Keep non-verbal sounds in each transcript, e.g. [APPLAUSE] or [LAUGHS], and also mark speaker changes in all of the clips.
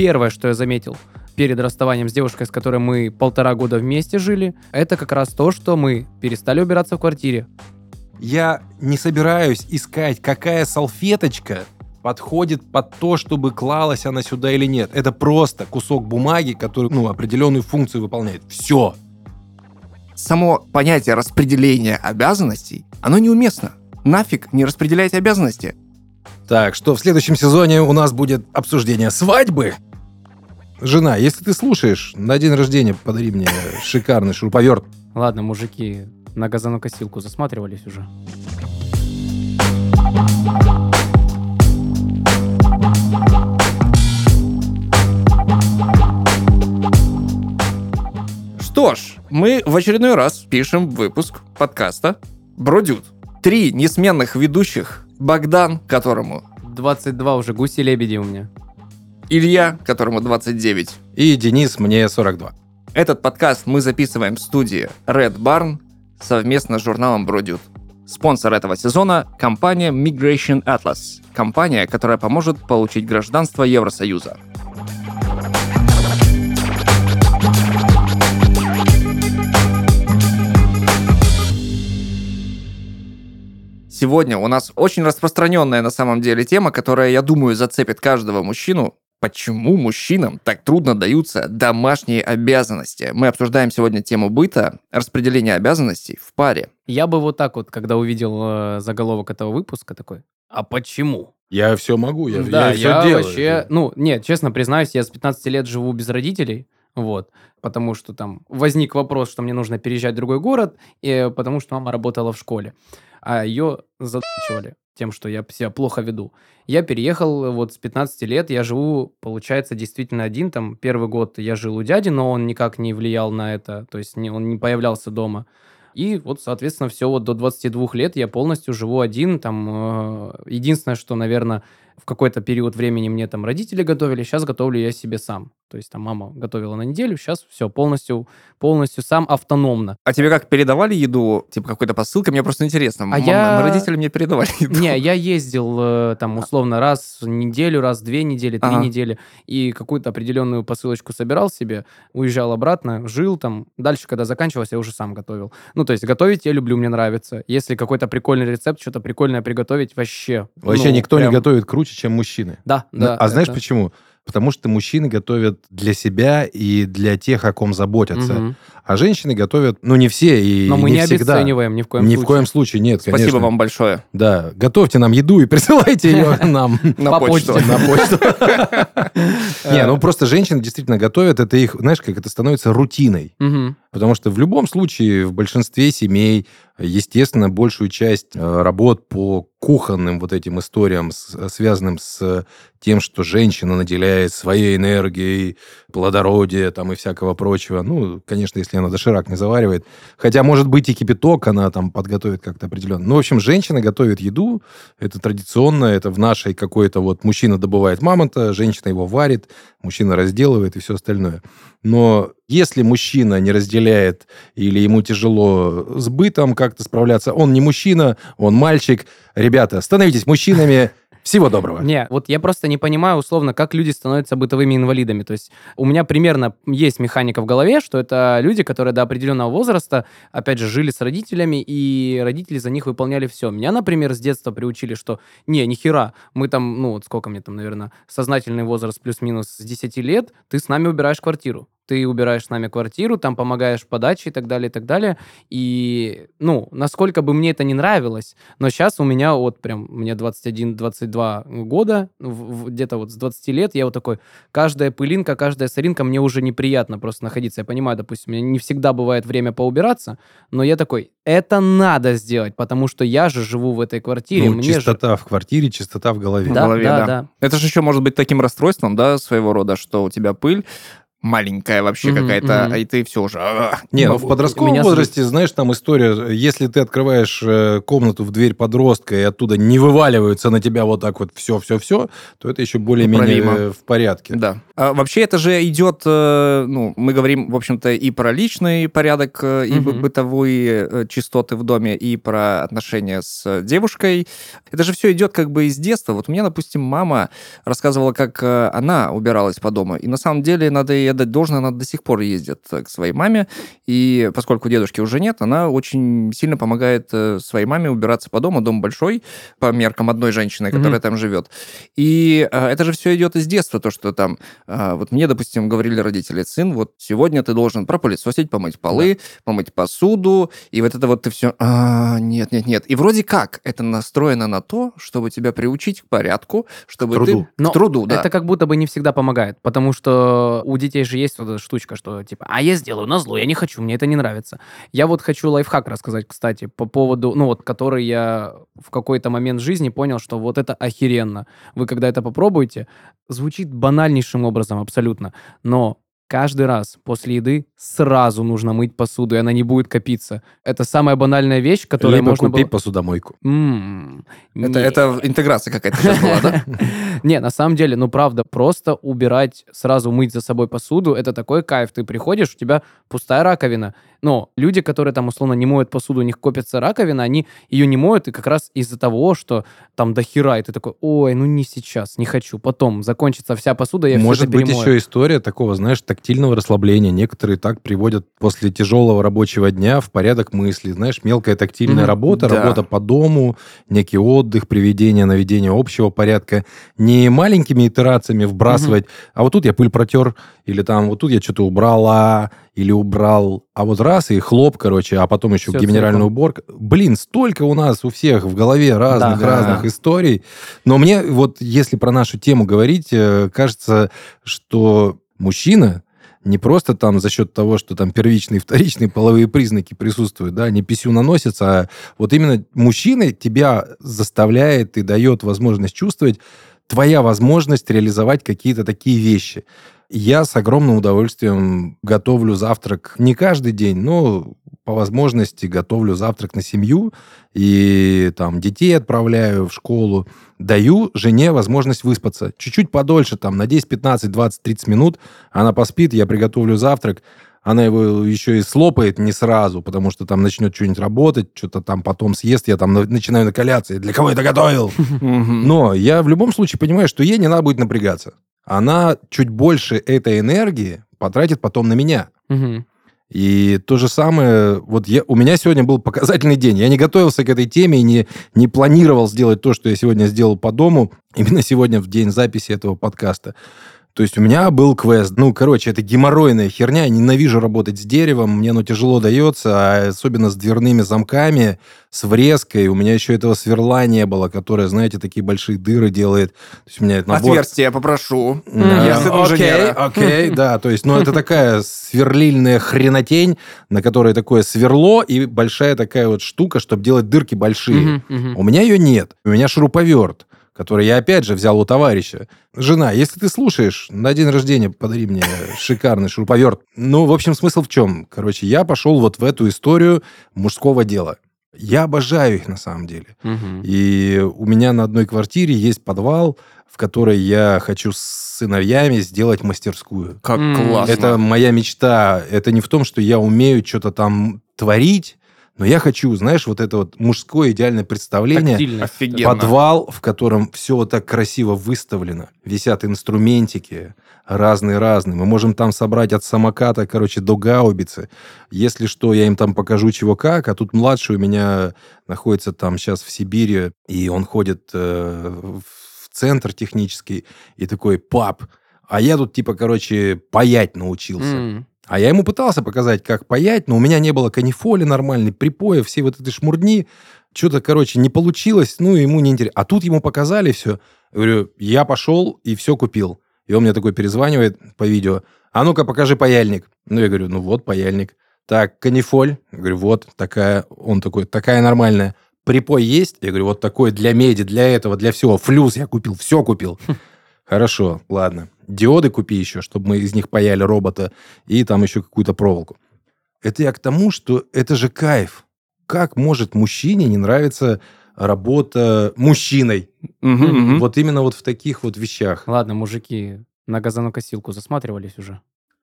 Speaker 1: первое, что я заметил перед расставанием с девушкой, с которой мы полтора года вместе жили, это как раз то, что мы перестали убираться в квартире.
Speaker 2: Я не собираюсь искать, какая салфеточка подходит под то, чтобы клалась она сюда или нет. Это просто кусок бумаги, который ну, определенную функцию выполняет. Все.
Speaker 3: Само понятие распределения обязанностей, оно неуместно. Нафиг не распределяйте обязанности.
Speaker 2: Так, что в следующем сезоне у нас будет обсуждение свадьбы. Жена, если ты слушаешь, на день рождения подари мне шикарный шуруповерт.
Speaker 1: Ладно, мужики, на газонокосилку засматривались уже.
Speaker 3: Что ж, мы в очередной раз пишем выпуск подкаста «Бродют». Три несменных ведущих. Богдан, которому
Speaker 1: 22 уже гуси-лебеди у меня.
Speaker 3: Илья, которому 29.
Speaker 2: И Денис, мне 42.
Speaker 3: Этот подкаст мы записываем в студии Red Barn совместно с журналом Бродют. Спонсор этого сезона – компания Migration Atlas. Компания, которая поможет получить гражданство Евросоюза. Сегодня у нас очень распространенная на самом деле тема, которая, я думаю, зацепит каждого мужчину. Почему мужчинам так трудно даются домашние обязанности? Мы обсуждаем сегодня тему быта, распределения обязанностей в паре.
Speaker 1: Я бы вот так вот, когда увидел э, заголовок этого выпуска, такой, а почему?
Speaker 2: Я все могу, я,
Speaker 1: да,
Speaker 2: я все
Speaker 1: я
Speaker 2: делаю.
Speaker 1: вообще, ну, нет, честно признаюсь, я с 15 лет живу без родителей, вот, потому что там возник вопрос, что мне нужно переезжать в другой город, и потому что мама работала в школе, а ее задачивали тем, что я себя плохо веду. Я переехал вот с 15 лет, я живу, получается, действительно один, там, первый год я жил у дяди, но он никак не влиял на это, то есть не, он не появлялся дома. И вот, соответственно, все вот до 22 лет я полностью живу один. Там, э, единственное, что, наверное, в какой-то период времени мне там родители готовили, сейчас готовлю я себе сам. То есть там мама готовила на неделю, сейчас все полностью, полностью сам автономно.
Speaker 3: А тебе как передавали еду, типа какой-то посылкой? Мне просто интересно.
Speaker 1: А
Speaker 3: М-
Speaker 1: я-
Speaker 3: Родители мне передавали еду.
Speaker 1: Не, я ездил э, там условно раз в неделю, раз в две недели, три
Speaker 3: Ага.
Speaker 1: недели, и какую-то определенную посылочку собирал себе, уезжал обратно, жил там. Дальше, когда заканчивалось, я уже сам готовил. Ну, то есть готовить я люблю, мне нравится. Если какой-то прикольный рецепт, что-то прикольное приготовить, вообще.
Speaker 2: Вообще
Speaker 1: ну,
Speaker 2: никто
Speaker 1: прям-
Speaker 2: не готовит круче, чем мужчины.
Speaker 1: Да,
Speaker 2: Ну,
Speaker 1: да.
Speaker 2: а знаешь
Speaker 1: это-
Speaker 2: почему? Потому что мужчины готовят для себя и для тех, о ком заботятся.
Speaker 1: Мгм.
Speaker 2: А женщины готовят, ну, не все и
Speaker 1: Но мы
Speaker 2: не
Speaker 1: не
Speaker 2: всегда.
Speaker 1: обесцениваем ни в коем
Speaker 2: Ни
Speaker 1: случае.
Speaker 2: в коем случае, нет,
Speaker 3: Спасибо
Speaker 2: конечно.
Speaker 3: вам большое.
Speaker 2: Да, готовьте нам еду и [LAUGHS] присылайте ее [LAUGHS] нам
Speaker 3: На
Speaker 1: По
Speaker 3: почту.
Speaker 1: почте.
Speaker 2: на почту. [LAUGHS] Не, ну просто женщины действительно готовят, это их, знаешь, как это становится рутиной. Потому что в любом случае, в большинстве семей, естественно, большую часть э, работ по кухонным вот этим историям, связанным с тем, что женщина наделяет своей энергией, плодородие там и всякого прочего. Ну, конечно, если она доширак не заваривает. Хотя, может быть, и кипяток она там подготовит как-то определенно. Ну, в общем, женщина готовит еду. Это традиционно, это в нашей какой-то вот... Мужчина добывает мамонта, женщина его варит, мужчина разделывает и все остальное. Но если мужчина не разделяет или ему тяжело с бытом как-то справляться, он не мужчина, он мальчик. Ребята, становитесь мужчинами. Всего доброго.
Speaker 1: Не, вот я просто не понимаю, условно, как люди становятся бытовыми инвалидами. То есть у меня примерно есть механика в голове, что это люди, которые до определенного возраста, опять же, жили с родителями, и родители за них выполняли все. Меня, например, с детства приучили, что не, ни хера, мы там, ну вот сколько мне там, наверное, сознательный возраст плюс-минус с 10 лет, ты с нами убираешь квартиру. Ты убираешь с нами квартиру, там помогаешь в подаче и так далее, и так далее. И, ну, насколько бы мне это не нравилось, но сейчас у меня вот прям, мне 21-22 года, в- в- где-то вот с 20 лет, я вот такой, каждая пылинка, каждая соринка мне уже неприятно просто находиться. Я понимаю, допустим, у меня не всегда бывает время поубираться, но я такой, это надо сделать, потому что я же живу в этой квартире,
Speaker 2: Ну,
Speaker 1: мне же...
Speaker 2: чистота в квартире, чистота в голове.
Speaker 3: В
Speaker 1: Да,
Speaker 3: голове,
Speaker 1: да,
Speaker 3: да.
Speaker 1: да.
Speaker 3: Это же еще может быть таким расстройством, да, своего рода, что у тебя пыль, маленькая вообще
Speaker 1: Мгм,
Speaker 3: какая-то,
Speaker 1: мгм.
Speaker 3: и ты все уже...
Speaker 2: Не, ну в подростковом
Speaker 1: меня
Speaker 2: возрасте, знаешь, там история, если ты открываешь э, комнату в дверь подростка, и оттуда не вываливаются на тебя вот так вот все-все-все, то это еще более-менее э, в порядке.
Speaker 3: Да. А вообще это же идет, э, ну, мы говорим, в общем-то, и про личный порядок, э, и
Speaker 1: Мгм.
Speaker 3: бытовые чистоты в доме, и про отношения с девушкой. Это же все идет как бы из детства. Вот у меня, допустим, мама рассказывала, как она убиралась по дому. И на самом деле, надо ей отдать должное, она до сих пор ездит э, к своей маме. И поскольку дедушки уже нет, она очень сильно помогает э, своей маме убираться по дому. Дом большой, по меркам одной женщины, которая
Speaker 1: Мгм.
Speaker 3: там живет. И э, это же все идет из детства, то, что там вот мне, допустим, говорили родители, сын, вот сегодня ты должен пропылесосить, помыть полы, помыть посуду, и вот это вот ты все, а, нет, нет, нет. И вроде как это настроено на то, чтобы тебя приучить к порядку, чтобы
Speaker 2: труду.
Speaker 3: ты...
Speaker 1: Но
Speaker 3: к труду, да.
Speaker 1: Это как будто бы не всегда помогает, потому что у детей же есть вот эта штучка, что типа, а я сделаю на зло, я не хочу, мне это не нравится. Я вот хочу лайфхак рассказать, кстати, по поводу, ну вот, который я в какой-то момент жизни понял, что вот это охеренно. Вы когда это попробуете, звучит банальнейшим образом абсолютно, но каждый раз после еды сразу нужно мыть посуду, и она не будет копиться. Это самая банальная вещь, которую
Speaker 2: Либо
Speaker 1: можно
Speaker 2: купи
Speaker 1: было...
Speaker 2: посудомойку.
Speaker 1: М,
Speaker 3: Это, это интеграция какая-то сейчас была, да? [LAUGHS]
Speaker 1: Не, на самом деле, ну правда, просто убирать, сразу мыть за собой посуду, это такой кайф. Ты приходишь, у тебя пустая раковина. Но люди, которые там условно не моют посуду, у них копится раковина, они ее не моют, и как раз из-за того, что там до хера, и ты такой, ой, ну не сейчас, не хочу, потом закончится вся посуда, я
Speaker 2: Может
Speaker 1: все это
Speaker 2: быть
Speaker 1: перемою.
Speaker 2: еще история такого, знаешь, тактильного расслабления. Некоторые так приводят после тяжелого рабочего дня в порядок мысли. Знаешь, мелкая тактильная
Speaker 1: Мгм,
Speaker 2: работа,
Speaker 3: да.
Speaker 2: работа по дому, некий отдых, приведение, наведение общего порядка. Не маленькими итерациями вбрасывать, а вот тут я пыль протер, или там вот тут я что-то убрала, или убрал, а вот раз и хлоп, короче, а потом еще
Speaker 1: Всё
Speaker 2: генеральная уборка. Блин, столько у нас у всех в голове разных
Speaker 1: Да.
Speaker 2: разных историй. Но мне вот, если про нашу тему говорить, э, кажется, что мужчина не просто там за счет того, что там первичные и вторичные половые признаки присутствуют, да, не писю наносится, а вот именно мужчина тебя заставляет и дает возможность чувствовать твоя возможность реализовать какие-то такие вещи. Я с огромным удовольствием готовлю завтрак не каждый день, но по возможности готовлю завтрак на семью и там детей отправляю в школу. Даю жене возможность выспаться. Чуть-чуть подольше, там, на 10, 15, 20, 30 минут она поспит, я приготовлю завтрак. Она его еще и слопает не сразу, потому что там начнет что-нибудь работать, что-то там потом съест, я там на- начинаю накаляться. Для кого это готовил? Но я в любом случае понимаю, что ей не надо будет напрягаться. Она чуть больше этой энергии потратит потом на меня. И то же самое, вот я, у меня сегодня был показательный день. Я не готовился к этой теме и не, не планировал сделать то, что я сегодня сделал по дому, именно сегодня в день записи этого подкаста. То есть у меня был квест. Ну, короче, это геморройная херня. Я ненавижу работать с деревом. Мне оно тяжело дается, а особенно с дверными замками, с врезкой. У меня еще этого сверла не было, которое, знаете, такие большие дыры делает. То есть у меня это набор...
Speaker 3: Отверстие я попрошу.
Speaker 2: Да. Окей, окей, [LAUGHS] да, то есть, ну, это такая сверлильная хренотень, на которой такое сверло и большая такая вот штука, чтобы делать дырки большие. У меня ее нет. У меня шуруповерт, который я опять же взял у товарища. Жена, если ты слушаешь, на день рождения подари мне [LAUGHS] шикарный шуруповерт. Ну, в общем, смысл в чем? Короче, я пошел вот в эту историю мужского дела. Я обожаю их на самом деле.
Speaker 1: Мгм.
Speaker 2: И у меня на одной квартире есть подвал, в которой я хочу с сыновьями сделать мастерскую.
Speaker 3: Как классно.
Speaker 2: Это моя мечта. Это не в том, что я умею что-то там творить, но я хочу, знаешь, вот это вот мужское идеальное представление.
Speaker 1: Тактильность.
Speaker 3: Офигенно.
Speaker 2: Подвал, в котором все вот так красиво выставлено. Висят инструментики разные-разные. Мы можем там собрать от самоката, короче, до гаубицы. Если что, я им там покажу чего как. А тут младший у меня находится там сейчас в Сибири, и он ходит э, в центр технический, и такой, пап, а я тут, типа, короче, паять научился.
Speaker 1: М.
Speaker 2: А я ему пытался показать, как паять, но у меня не было канифоли нормальной, припоя, все вот этой шмурдни. Что-то, короче, не получилось, ну, ему не интересно. А тут ему показали все. Я говорю, я пошел и все купил. И он мне такой перезванивает по видео. А ну-ка, покажи паяльник. Ну, я говорю, ну вот паяльник. Так, канифоль. Я говорю, вот такая. Он такой, такая нормальная. Припой есть? Я говорю, вот такой для меди, для этого, для всего. Флюс я купил, все купил. Хорошо, ладно. Диоды купи еще, чтобы мы из них паяли робота, и там еще какую-то проволоку. Это я к тому, что это же кайф. Как может мужчине не нравиться работа мужчиной?
Speaker 3: Мгм, мгм.
Speaker 2: Вот именно вот в таких вот вещах.
Speaker 1: Ладно, мужики, на газонокосилку засматривались уже?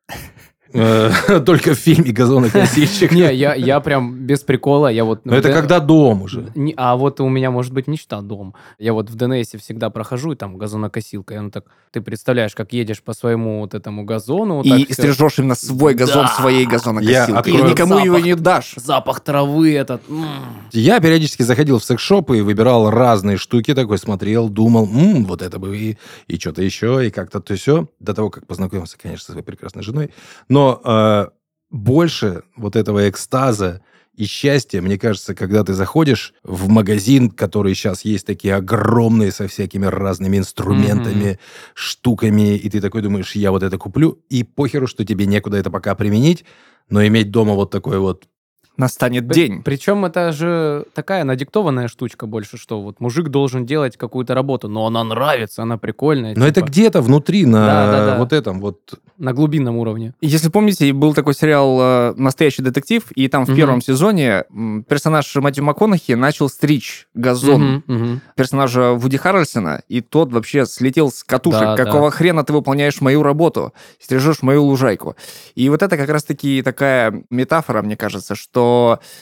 Speaker 1: [LAUGHS]
Speaker 2: Э, [LAUGHS] Только в фильме «Газонокосильщик». [LAUGHS]
Speaker 1: Не, я, я прям без прикола, я вот...
Speaker 2: Но это когда дом уже.
Speaker 1: Не- а вот у меня может быть мечта дом. Я вот в ДНСе всегда прохожу, и там газонокосилка. И он так, ты представляешь, как едешь по своему вот этому газону. вот
Speaker 3: И стрижешь именно свой газон
Speaker 1: Да.
Speaker 3: своей
Speaker 2: Я
Speaker 3: газонокосилкой. И никому его не дашь.
Speaker 1: Запах травы этот.
Speaker 2: Я периодически заходил в секс-шопы и выбирал разные штуки, такой смотрел, думал, «М, вот это бы и, и что-то еще, и как-то то все. До того, как познакомился, конечно, со своей прекрасной женой. Но э, больше вот этого экстаза и счастья, мне кажется, когда ты заходишь в магазин, который сейчас есть такие огромные со всякими разными инструментами, штуками, и ты такой думаешь, я вот это куплю, и похеру, что тебе некуда это пока применить, но иметь дома вот такой вот
Speaker 3: Настанет
Speaker 1: При-
Speaker 3: день.
Speaker 1: Причем это же такая надиктованная штучка больше, что вот мужик должен делать какую-то работу, но она нравится, она прикольная.
Speaker 2: Но это
Speaker 1: типа,
Speaker 2: где-то внутри, на
Speaker 1: Да-да-да.
Speaker 2: вот этом вот.
Speaker 1: На глубинном уровне.
Speaker 3: Если помните, был такой сериал э, «Настоящий детектив», и там в
Speaker 1: Мгм.
Speaker 3: первом сезоне персонаж Мэтью МакКонахи начал стричь газон
Speaker 1: Мгм, мгм.
Speaker 3: персонажа Вуди Харрельсона, и тот вообще слетел с катушек.
Speaker 1: Да,
Speaker 3: Какого хрена ты выполняешь мою работу, стрижешь мою лужайку? И вот это как раз-таки такая метафора, мне кажется, что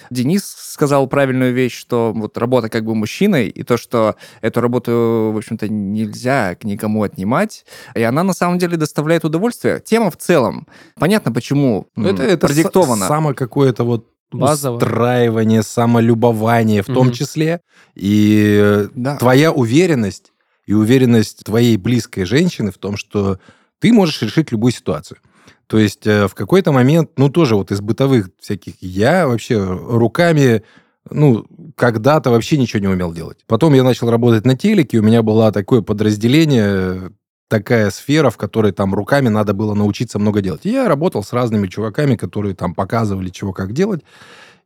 Speaker 3: Денис сказал правильную вещь, что вот работа как бы мужчиной, и то, что эту работу, в общем-то, нельзя никому отнимать, и она на самом деле доставляет удовольствие. Тема в целом, понятно, почему
Speaker 2: Ну, это, это
Speaker 3: продиктовано.
Speaker 2: са- само какое-то вот
Speaker 1: Базово.
Speaker 2: устраивание, самолюбование в том
Speaker 1: Мгм.
Speaker 2: числе. И э,
Speaker 3: Да.
Speaker 2: твоя уверенность и уверенность твоей близкой женщины в том, что ты можешь решить любую ситуацию. То есть э, в какой-то момент, ну, тоже вот из бытовых всяких, я вообще руками, ну, когда-то вообще ничего не умел делать. Потом я начал работать на телеке, у меня было такое подразделение, такая сфера, в которой там руками надо было научиться много делать. И я работал с разными чуваками, которые там показывали, чего как делать.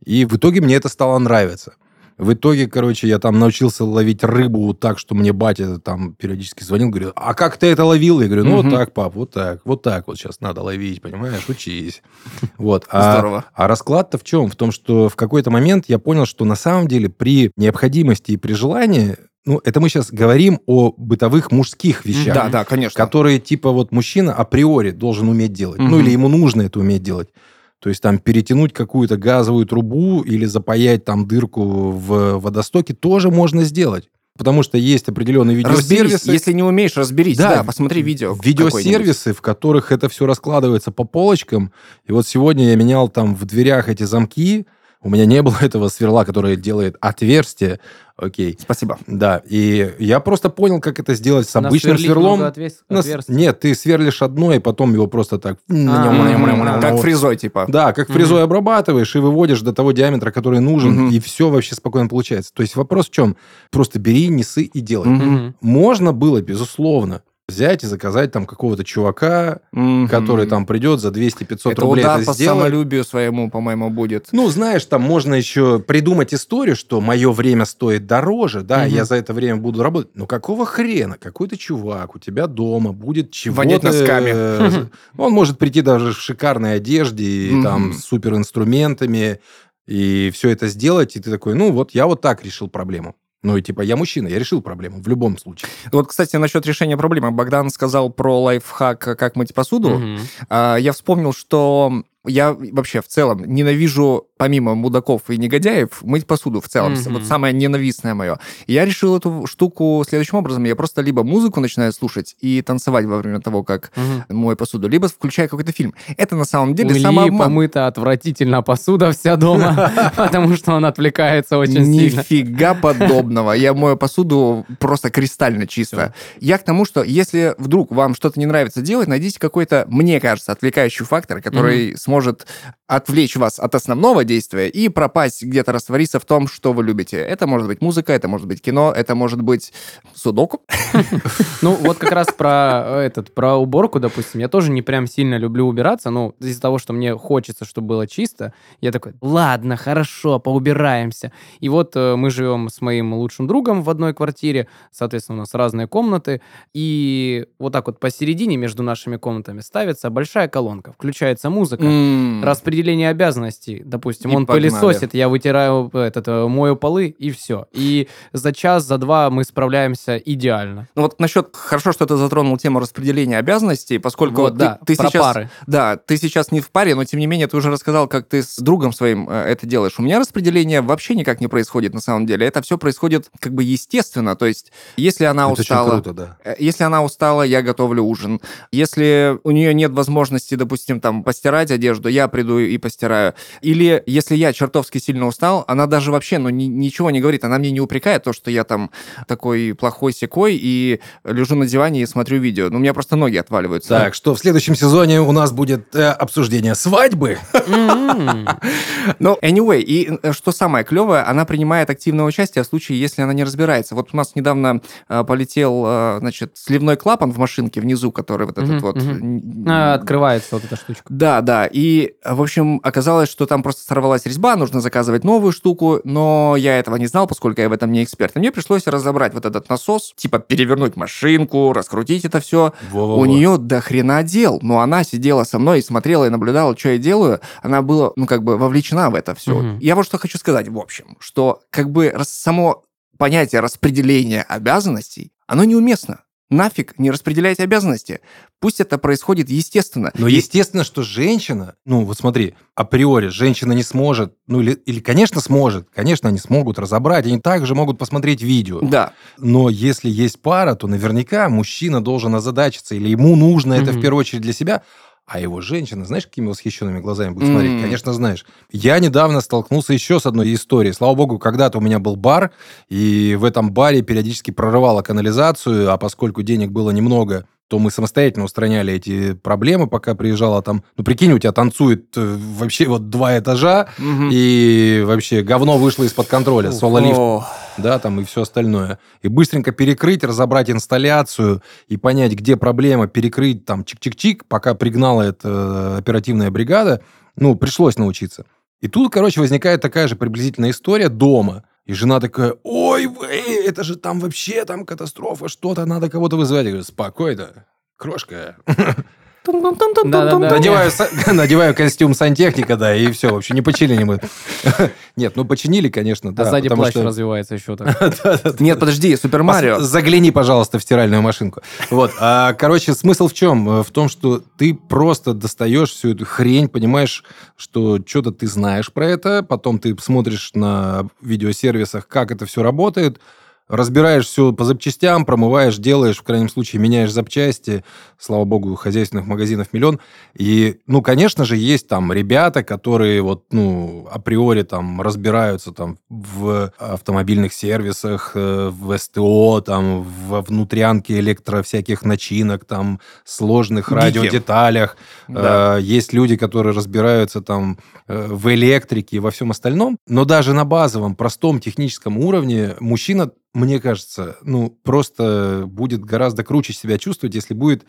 Speaker 2: И в итоге мне это стало нравиться. В итоге, короче, я там научился ловить рыбу так, что мне батя там периодически звонил, говорил, а как ты это ловил? Я говорю, ну
Speaker 1: Мгм.
Speaker 2: вот так, пап, вот так, вот так вот сейчас надо ловить, понимаешь, учись. [LAUGHS] Вот. А,
Speaker 3: Здорово.
Speaker 2: а расклад-то в чем? В том, что в какой-то момент я понял, что на самом деле при необходимости и при желании, ну, это мы сейчас говорим о бытовых мужских вещах
Speaker 3: Да, да, конечно.
Speaker 2: которые типа вот мужчина априори должен уметь делать. Ну
Speaker 3: Мгм.
Speaker 2: или ему нужно это уметь делать. То есть там перетянуть какую-то газовую трубу или запаять там дырку в водостоке тоже можно сделать. Потому что есть определенные
Speaker 3: Разберись,
Speaker 2: видеосервисы.
Speaker 3: если не умеешь, разберись. Да, посмотри видео.
Speaker 2: Видеосервисы, в которых это все раскладывается по полочкам. И вот сегодня я менял там в дверях эти замки. У меня не было [LAUGHS] этого сверла, которое делает отверстие. Окей.
Speaker 3: Спасибо.
Speaker 2: Да, и я просто понял, как это сделать с обычным сверлом.
Speaker 1: много отвес-
Speaker 2: с-
Speaker 1: отверстий.
Speaker 2: Нет, ты сверлишь одно, и потом его просто так...
Speaker 1: А,
Speaker 3: Как фрезой, типа.
Speaker 2: Да, как фрезой обрабатываешь и выводишь до того диаметра, который нужен, и все вообще спокойно получается. То есть вопрос в чем? Просто бери, несы и делай. Можно было, безусловно, взять и заказать там какого-то чувака,
Speaker 3: Мгм.
Speaker 2: который там придет за 200-500
Speaker 3: Это
Speaker 2: рублей
Speaker 3: удар
Speaker 2: это
Speaker 3: по
Speaker 2: сделает.
Speaker 3: самолюбию своему, по-моему, будет.
Speaker 2: Ну, знаешь, там можно еще придумать историю, что мое время стоит дороже, да,
Speaker 1: Мгм.
Speaker 2: я за это время буду работать. Но какого хрена? Какой-то чувак у тебя дома будет чего-то...
Speaker 3: Вонять носками.
Speaker 2: э, [LAUGHS] Он может прийти даже в шикарной одежде, и там с суперинструментами, и все это сделать, и ты такой, ну, вот я вот так решил проблему. Ну, и типа, я мужчина, я решил проблему в любом случае.
Speaker 3: Вот, кстати, насчет решения проблемы. Богдан сказал про лайфхак, как мыть посуду. А, Я вспомнил, что я вообще в целом ненавижу, помимо мудаков и негодяев, мыть посуду в целом.
Speaker 1: Мгм.
Speaker 3: Вот самое ненавистное мое. Я решил эту штуку следующим образом. Я просто либо музыку начинаю слушать и танцевать во время того, как
Speaker 1: Мгм.
Speaker 3: мою посуду, либо включаю какой-то фильм. Это на самом деле
Speaker 1: Ильи
Speaker 3: самообман.
Speaker 1: помыта отвратительно посуда вся дома, [LAUGHS] потому что он отвлекается очень сильно.
Speaker 3: Нифига подобного. Я мою посуду просто кристально чисто. Я к тому, что если вдруг вам что-то не нравится делать, найдите какой-то, мне кажется, отвлекающий фактор, который сможет может отвлечь вас от основного действия и пропасть где-то, раствориться в том, что вы любите. Это может быть музыка, это может быть кино, это может быть судоку. [LAUGHS]
Speaker 1: Ну, вот как раз про э, этот, про уборку, допустим, я тоже не прям сильно люблю убираться, но из-за того, что мне хочется, чтобы было чисто, я такой, ладно, хорошо, поубираемся. И вот э, мы живем с моим лучшим другом в одной квартире, соответственно, у нас разные комнаты, и вот так вот посередине между нашими комнатами ставится большая колонка, включается музыка,
Speaker 3: М.
Speaker 1: распределение обязанностей. Допустим,
Speaker 3: И
Speaker 1: он
Speaker 3: погнали.
Speaker 1: пылесосит, я вытираю этот, э, мою полы, и все. И за час, за два мы справляемся идеально.
Speaker 3: Ну вот насчет, хорошо, что ты затронул тему распределения обязанностей, поскольку
Speaker 1: Вот,
Speaker 3: ты,
Speaker 1: да,
Speaker 3: ты
Speaker 1: про
Speaker 3: сейчас...
Speaker 1: пары.
Speaker 3: Да, ты сейчас не в паре, но тем не менее ты уже рассказал, как ты с другом своим э, это делаешь. У меня распределение вообще никак не происходит на самом деле. Это все происходит как бы естественно. То есть, если она
Speaker 2: Это очень
Speaker 3: устала...
Speaker 2: круто, да.
Speaker 3: Э, Если она устала, я готовлю ужин. Если у нее нет возможности, допустим, там постирать одежду, я приду и постираю. Или если я чертовски сильно устал, она даже вообще ну, ни- ничего не говорит. Она мне не упрекает то, что я там такой плохой секой и лежу на диване и смотрю видео. Ну, у меня просто ноги отваливаются.
Speaker 2: Так, что в следующем сезоне у нас будет э, обсуждение свадьбы.
Speaker 1: М. [LAUGHS]
Speaker 3: Ну, anyway, и э, что самое клевое, она принимает активное участие в случае, если она не разбирается. Вот у нас недавно э, полетел, э, значит, сливной клапан в машинке внизу, который вот этот вот...
Speaker 1: А, Открывается вот эта штучка.
Speaker 3: Да, да. И, в общем, оказалось, что там просто сорвалась резьба, нужно заказывать новую штуку, но я этого не знал, поскольку я в этом не эксперт. И мне пришлось разобрать вот этот насос, типа перевернуть машинку, раскрутить это все.
Speaker 2: Во-во-во.
Speaker 3: У нее до хрена дел, но она сидела со мной и смотрела и наблюдала, что я делаю. Она была, ну, как бы вовлечена в это все.
Speaker 1: Мгм.
Speaker 3: Я вот что хочу сказать, в общем, что как бы само понятие распределения обязанностей, оно неуместно. Нафиг не распределяйте обязанности. Пусть это происходит естественно.
Speaker 2: Но
Speaker 3: И-
Speaker 2: естественно, что женщина, ну вот смотри, априори женщина не сможет, ну или, или конечно сможет, конечно они смогут разобрать, они также могут посмотреть видео.
Speaker 3: Да,
Speaker 2: Но если есть пара, то наверняка мужчина должен озадачиться, или ему нужно это в первую очередь для себя, а его женщина, знаешь, какими восхищенными глазами будет смотреть? Конечно, знаешь. Я недавно столкнулся еще с одной историей. Слава богу, когда-то у меня был бар, и в этом баре периодически прорывало канализацию, а поскольку денег было немного, то мы самостоятельно устраняли эти проблемы, пока приезжала там... Ну, прикинь, у тебя танцует э, вообще вот два этажа,
Speaker 3: Мгм.
Speaker 2: и вообще говно вышло из-под контроля. Соло-лифт да, там и все остальное. И быстренько перекрыть, разобрать инсталляцию и понять, где проблема, перекрыть там чик-чик-чик, пока пригнала эта оперативная бригада, ну, пришлось научиться. И тут, короче, возникает такая же приблизительная история дома. И жена такая, ой, вы, это же там вообще там катастрофа, что-то, надо кого-то вызывать. Я говорю, спокойно, крошка. [LAUGHS] [LAUGHS] Надеваю, костюм сантехника, да, и все, вообще не починили мы. [LAUGHS] Нет, ну починили, конечно,
Speaker 1: А
Speaker 2: да.
Speaker 1: сзади плащ
Speaker 2: что-
Speaker 1: развивается еще так. [LAUGHS]
Speaker 3: Нет, подожди, Супер Марио.
Speaker 2: Загляни, пожалуйста, в стиральную машинку. Вот. А, короче, смысл в чем? Э, В том, что ты просто достаешь всю эту хрень, понимаешь, что что-то ты знаешь про это, потом ты смотришь на видеосервисах, как это все работает, разбираешь все по запчастям, промываешь, делаешь, в крайнем случае меняешь запчасти. Слава богу, хозяйственных магазинов миллион. И, ну, конечно же, есть там ребята, которые вот, ну, априори там разбираются там в автомобильных сервисах, э, в СТО, там, во внутрянке электро всяких начинок, там, сложных
Speaker 3: Гики.
Speaker 2: радиодеталях.
Speaker 3: Да.
Speaker 2: Э, Есть люди, которые разбираются там э, в электрике и во всем остальном. Но даже на базовом, простом техническом уровне мужчина, мне кажется, ну, просто будет гораздо круче себя чувствовать, если будет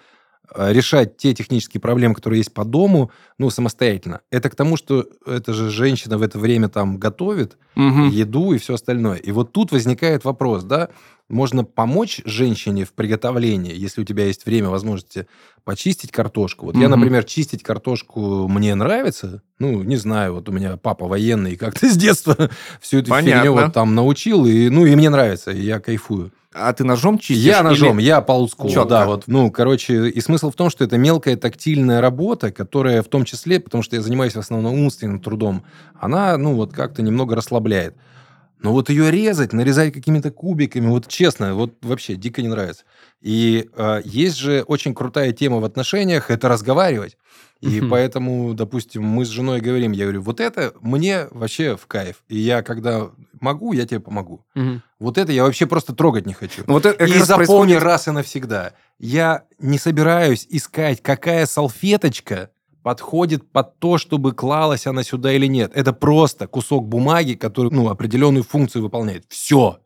Speaker 2: э, решать те технические проблемы, которые есть по дому, ну, самостоятельно. Это к тому, что эта же женщина в это время там готовит
Speaker 3: Мгм.
Speaker 2: еду и все остальное. И вот тут возникает вопрос, да, можно помочь женщине в приготовлении, если у тебя есть время, возможности почистить картошку. Вот я,
Speaker 3: Мгм.
Speaker 2: например, чистить картошку мне нравится. Ну, не знаю, вот у меня папа военный, и как-то с детства [LAUGHS] всю эту
Speaker 3: Понятно.
Speaker 2: фигню вот там научил, и, ну, и мне нравится, и я кайфую.
Speaker 3: А ты ножом чистишь?
Speaker 2: Я ножом,
Speaker 3: или-
Speaker 2: я по олдскулу, да, вот. Ну, короче, и смысл в том, что это мелкая тактильная работа, которая в том числе, потому что я занимаюсь в основном умственным трудом, она, ну, вот как-то немного расслабляет. Но вот ее резать, нарезать какими-то кубиками, вот честно, вот вообще дико не нравится. И э, есть же очень крутая тема в отношениях, это разговаривать. И
Speaker 1: Мгм.
Speaker 2: поэтому, допустим, мы с женой говорим, я говорю, вот это мне вообще в кайф. И я, когда могу, я тебе помогу.
Speaker 1: Мгм.
Speaker 2: Вот это я вообще просто трогать не хочу.
Speaker 3: Ну, вот это
Speaker 2: И запомни
Speaker 3: происходит-
Speaker 2: раз и навсегда. Я не собираюсь искать, какая салфеточка подходит под то, чтобы клалась она сюда или нет. Это просто кусок бумаги, который ну, определенную функцию выполняет. Все.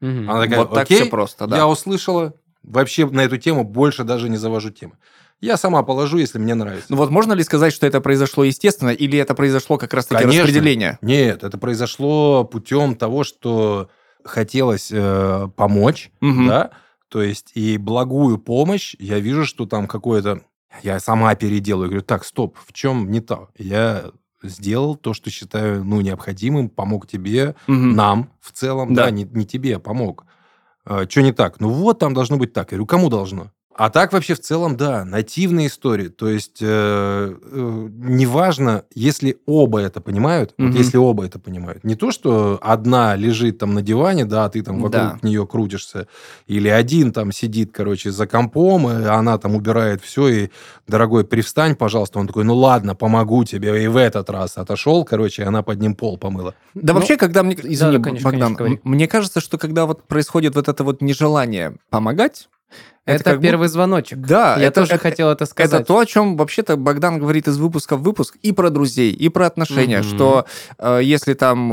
Speaker 1: Мгм.
Speaker 2: Она такая,
Speaker 3: вот так все просто, да.
Speaker 2: я услышала, вообще на эту тему больше даже не завожу темы. Я сама положу, если мне нравится.
Speaker 3: Ну вот можно ли сказать, что это произошло естественно, или это произошло как раз-таки
Speaker 2: Конечно.
Speaker 3: распределение?
Speaker 2: Нет, это произошло путем того, что хотелось э, помочь,
Speaker 3: Мгм.
Speaker 2: да, то есть и благую помощь, я вижу, что там какое-то... Я сама переделаю. Говорю, так, стоп, в чем не то? Я сделал то, что считаю, ну, необходимым, помог тебе,
Speaker 3: Мгм.
Speaker 2: нам в целом, да,
Speaker 3: Да.
Speaker 2: не, не тебе, а помог. что не так? Ну вот, там должно быть так. Я говорю, кому должно? А так вообще в целом, да, нативные истории. То есть э, э, неважно, если оба это понимают, вот
Speaker 3: Мгм.
Speaker 2: если оба это понимают. Не то, что одна лежит там на диване, да, а ты там вокруг
Speaker 3: Да.
Speaker 2: нее крутишься, или один там сидит, короче, за компом, и она там убирает все, и, дорогой, привстань, пожалуйста. Он такой, ну ладно, помогу тебе, и в этот раз отошел, короче, и она под ним пол помыла.
Speaker 3: Да
Speaker 1: Ну,
Speaker 3: вообще, когда мне... Извини,
Speaker 1: да, конечно,
Speaker 3: Богдан,
Speaker 1: конечно,
Speaker 3: мне кажется, что когда вот происходит вот это вот нежелание помогать,
Speaker 1: Это,
Speaker 3: будто-
Speaker 1: первый звоночек.
Speaker 3: Да,
Speaker 1: Я
Speaker 3: это,
Speaker 1: тоже
Speaker 3: это-
Speaker 1: хотел это сказать.
Speaker 3: Это то, о чем вообще-то Богдан говорит из выпуска в выпуск и про друзей, и про отношения,
Speaker 1: Мгм.
Speaker 3: что э, если там,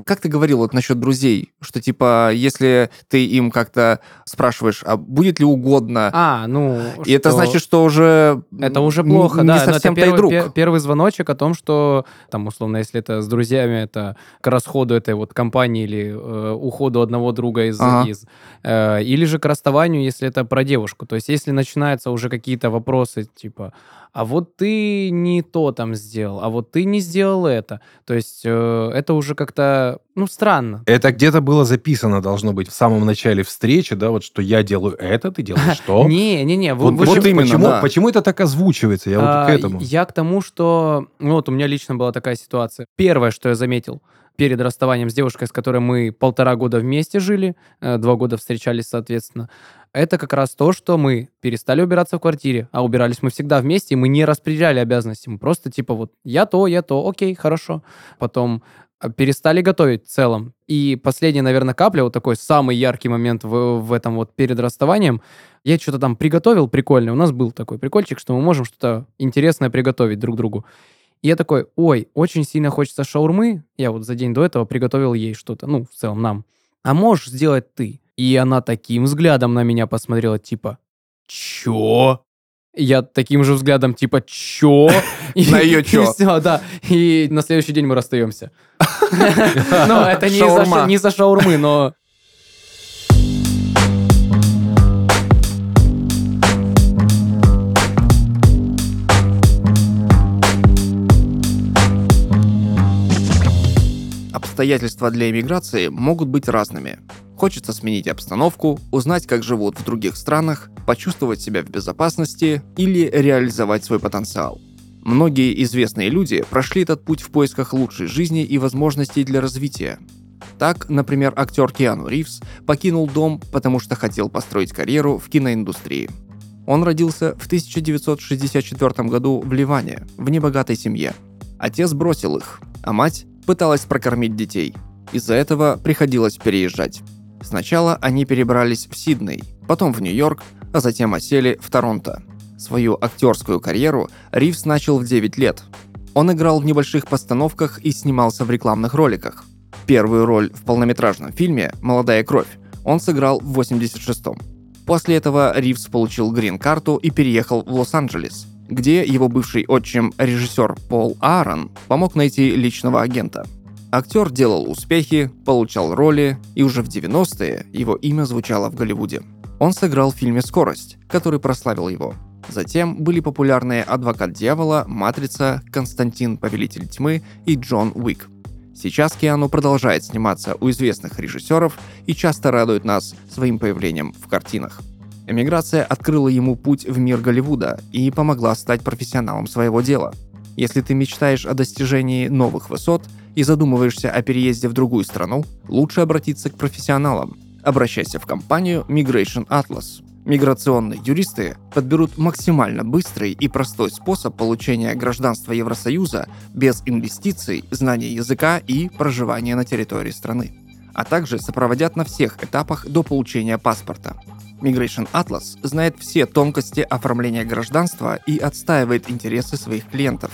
Speaker 3: э, как ты говорил вот насчет друзей, что типа если ты им как-то спрашиваешь, а будет ли угодно,
Speaker 1: А, ну...
Speaker 3: и это
Speaker 1: что-
Speaker 3: значит, что уже
Speaker 1: Это уже плохо,
Speaker 3: не
Speaker 1: да. но это
Speaker 3: совсем
Speaker 1: первый,
Speaker 3: друг.
Speaker 1: пе- первый звоночек о том, что, там, условно, если это с друзьями, это к расходу этой вот компании или э, уходу одного друга из...
Speaker 3: Ага.
Speaker 1: из, э, или же к расставанию, если это про девушку. То есть если начинаются уже какие-то вопросы, типа, а вот ты не то там сделал, а вот ты не сделал это. То есть э, это уже как-то, ну, странно.
Speaker 2: Это где-то было записано, должно быть, в самом начале встречи, да, вот что я делаю это, ты делаешь [LAUGHS] то.
Speaker 1: Не, не, не, вы,
Speaker 2: Вот,
Speaker 3: именно,
Speaker 2: почему, это так озвучивается? Я вот
Speaker 1: А,
Speaker 2: к этому.
Speaker 1: Я к тому, что... Ну, вот у меня лично была такая ситуация. Первое, что я заметил перед расставанием с девушкой, с которой мы полтора года вместе жили, э, два года встречались, соответственно, это как раз то, что мы перестали убираться в квартире, а убирались мы всегда вместе, и мы не распределяли обязанности. Мы просто типа вот я то, я то, окей, хорошо. Потом э, перестали готовить в целом. И последняя, наверное, капля, вот такой самый яркий момент в, в этом вот перед расставанием, я что-то там приготовил прикольное. У нас был такой прикольчик, что мы можем что-то интересное приготовить друг другу. И я такой, ой, очень сильно хочется шаурмы. Я вот за день до этого приготовил ей что-то, ну, в целом нам. А можешь сделать ты? И она таким взглядом на меня посмотрела, типа, чё? Я таким же взглядом, типа, чё? [LAUGHS]
Speaker 3: На
Speaker 1: и
Speaker 3: чё?
Speaker 1: всё, да. И на следующий день мы расстаемся. [LAUGHS] [LAUGHS] Ну, это не из-за шаурмы, но...
Speaker 3: Обстоятельства для эмиграции могут быть разными. Хочется сменить обстановку, узнать, как живут в других странах, почувствовать себя в безопасности или реализовать свой потенциал. Многие известные люди прошли этот путь в поисках лучшей жизни и возможностей для развития. Так, например, актер Киану Ривз покинул дом, потому что хотел построить карьеру в киноиндустрии. Он родился в 1964 году в Ливане, в небогатой семье. Отец бросил их, а мать пыталась прокормить детей. Из-за этого приходилось переезжать. Сначала они перебрались в Сидней, потом в Нью-Йорк, а затем осели в Торонто. Свою актерскую карьеру Ривз начал в 9 лет. Он играл в небольших постановках и снимался в рекламных роликах. Первую роль в полнометражном фильме «Молодая кровь» он сыграл в 86-м. После этого Ривз получил грин-карту и переехал в Лос-Анджелес, где его бывший отчим, режиссер Пол Аарон, помог найти личного агента. Актер делал успехи, получал роли, и уже в 90-е его имя звучало в Голливуде. Он сыграл в фильме «Скорость», который прославил его. Затем были популярные «Адвокат дьявола», «Матрица», «Константин. Повелитель тьмы» и «Джон Уик». Сейчас Киану продолжает сниматься у известных режиссеров и часто радует нас своим появлением в картинах. Эмиграция открыла ему путь в мир Голливуда и помогла стать профессионалом своего дела. Если ты мечтаешь о достижении новых высот и задумываешься о переезде в другую страну, лучше обратиться к профессионалам. Обращайся в компанию Migration Atlas. Миграционные юристы подберут максимально быстрый и простой способ получения гражданства Евросоюза без инвестиций, знания языка и проживания на территории страны, а также сопроводят на всех этапах до получения паспорта. Migration Atlas знает все тонкости оформления гражданства и отстаивает интересы своих клиентов.